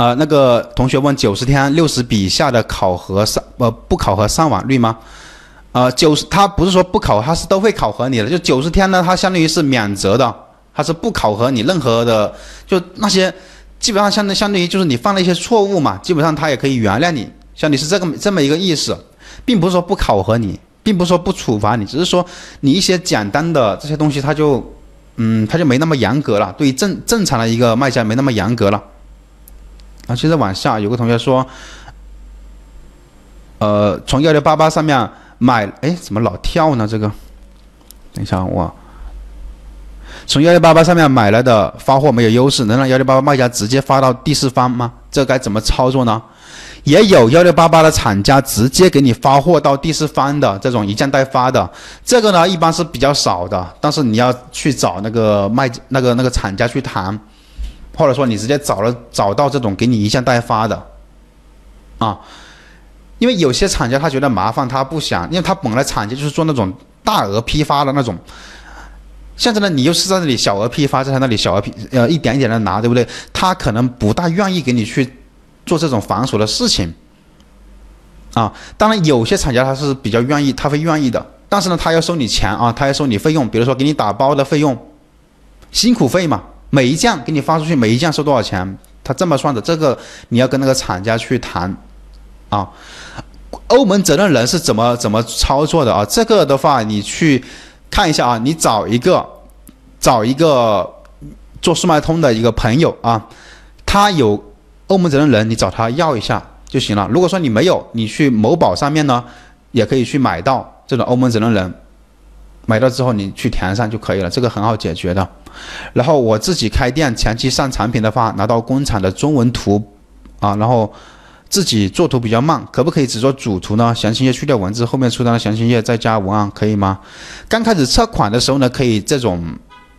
呃，那个同学问九十天六十笔以下的考核上呃不考核上网率吗？呃，九十他不是说不考，他是都会考核你的。就九十天呢，它相当于是免责的，它是不考核你任何的，就那些基本上相当相当于就是你犯了一些错误嘛，基本上他也可以原谅你，像你是这个这么一个意思，并不是说不考核你，并不是说不处罚你，只是说你一些简单的这些东西，他就嗯他就没那么严格了，对于正正常的一个卖家没那么严格了。啊，接着往下有个同学说，呃，从幺六八八上面。买哎，怎么老跳呢？这个，等一下我从幺六八八上面买来的发货没有优势，能让幺六八八卖家直接发到第四方吗？这该怎么操作呢？也有幺六八八的厂家直接给你发货到第四方的这种一件代发的，这个呢一般是比较少的，但是你要去找那个卖那个那个厂家去谈，或者说你直接找了找到这种给你一件代发的，啊。因为有些厂家他觉得麻烦，他不想，因为他本来厂家就是做那种大额批发的那种，现在呢你又是在那里小额批发，在他那里小额批呃一点一点的拿，对不对？他可能不大愿意给你去做这种繁琐的事情，啊，当然有些厂家他是比较愿意，他会愿意的，但是呢他要收你钱啊，他要收你费用，比如说给你打包的费用，辛苦费嘛，每一件给你发出去，每一件收多少钱，他这么算的，这个你要跟那个厂家去谈。啊，欧盟责任人是怎么怎么操作的啊？这个的话，你去看一下啊，你找一个找一个做速卖通的一个朋友啊，他有欧盟责任人，你找他要一下就行了。如果说你没有，你去某宝上面呢，也可以去买到这种欧盟责任人，买到之后你去填上就可以了，这个很好解决的。然后我自己开店前期上产品的话，拿到工厂的中文图啊，然后。自己做图比较慢，可不可以只做主图呢？详情页去掉文字，后面出单的详情页再加文案，可以吗？刚开始测款的时候呢，可以这种，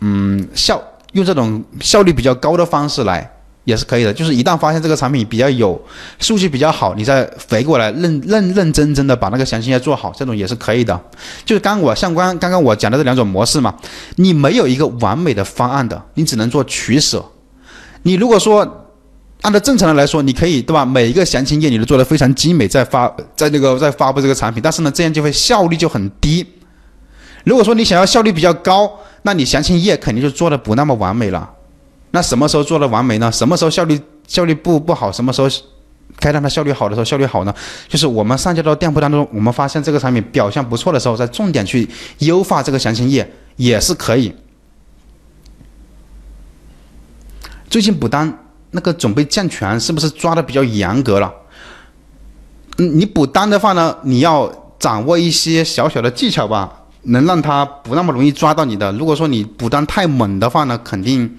嗯，效用这种效率比较高的方式来也是可以的。就是一旦发现这个产品比较有数据比较好，你再回过来认认认真真的把那个详情页做好，这种也是可以的。就是刚我像刚刚刚我讲的这两种模式嘛，你没有一个完美的方案的，你只能做取舍。你如果说。按照正常的来说，你可以对吧？每一个详情页你都做的非常精美，在发在那个在发布这个产品，但是呢，这样就会效率就很低。如果说你想要效率比较高，那你详情页肯定就做的不那么完美了。那什么时候做的完美呢？什么时候效率效率不不好？什么时候该让它效率好的时候效率好呢？就是我们上架到店铺当中，我们发现这个产品表现不错的时候，再重点去优化这个详情页也是可以。最近补单。那个准备健全是不是抓的比较严格了？嗯，你补单的话呢，你要掌握一些小小的技巧吧，能让他不那么容易抓到你的。如果说你补单太猛的话呢，肯定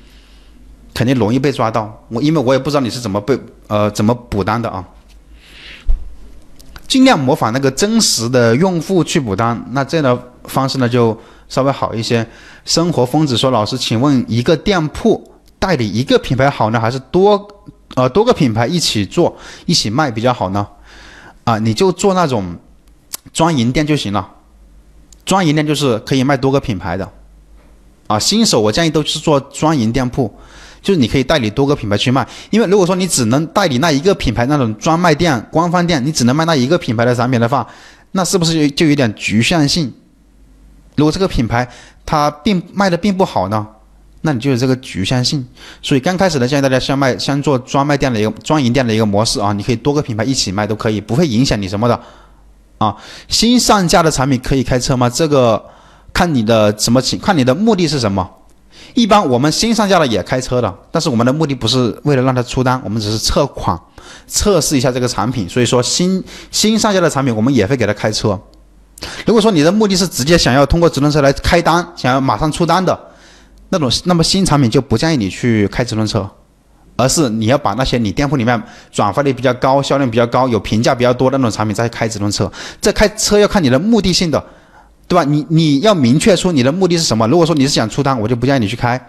肯定容易被抓到。我因为我也不知道你是怎么被呃怎么补单的啊。尽量模仿那个真实的用户去补单，那这样的方式呢就稍微好一些。生活疯子说：“老师，请问一个店铺。”代理一个品牌好呢，还是多呃多个品牌一起做一起卖比较好呢？啊，你就做那种专营店就行了。专营店就是可以卖多个品牌的。啊，新手我建议都是做专营店铺，就是你可以代理多个品牌去卖。因为如果说你只能代理那一个品牌那种专卖店、官方店，你只能卖那一个品牌的产品的话，那是不是就有点局限性？如果这个品牌它并卖的并不好呢？那你就有这个局限性，所以刚开始呢，建议大家先卖，先做专卖店的一个专营店的一个模式啊，你可以多个品牌一起卖都可以，不会影响你什么的啊。新上架的产品可以开车吗？这个看你的什么情，看你的目的是什么。一般我们新上架的也开车的，但是我们的目的不是为了让他出单，我们只是测款，测试一下这个产品。所以说新新上架的产品我们也会给他开车。如果说你的目的是直接想要通过直通车来开单，想要马上出单的。那种那么新产品就不建议你去开直通车，而是你要把那些你店铺里面转发率比较高、销量比较高、有评价比较多的那种产品再开直通车。这开车要看你的目的性的，对吧？你你要明确说你的目的是什么。如果说你是想出单，我就不建议你去开。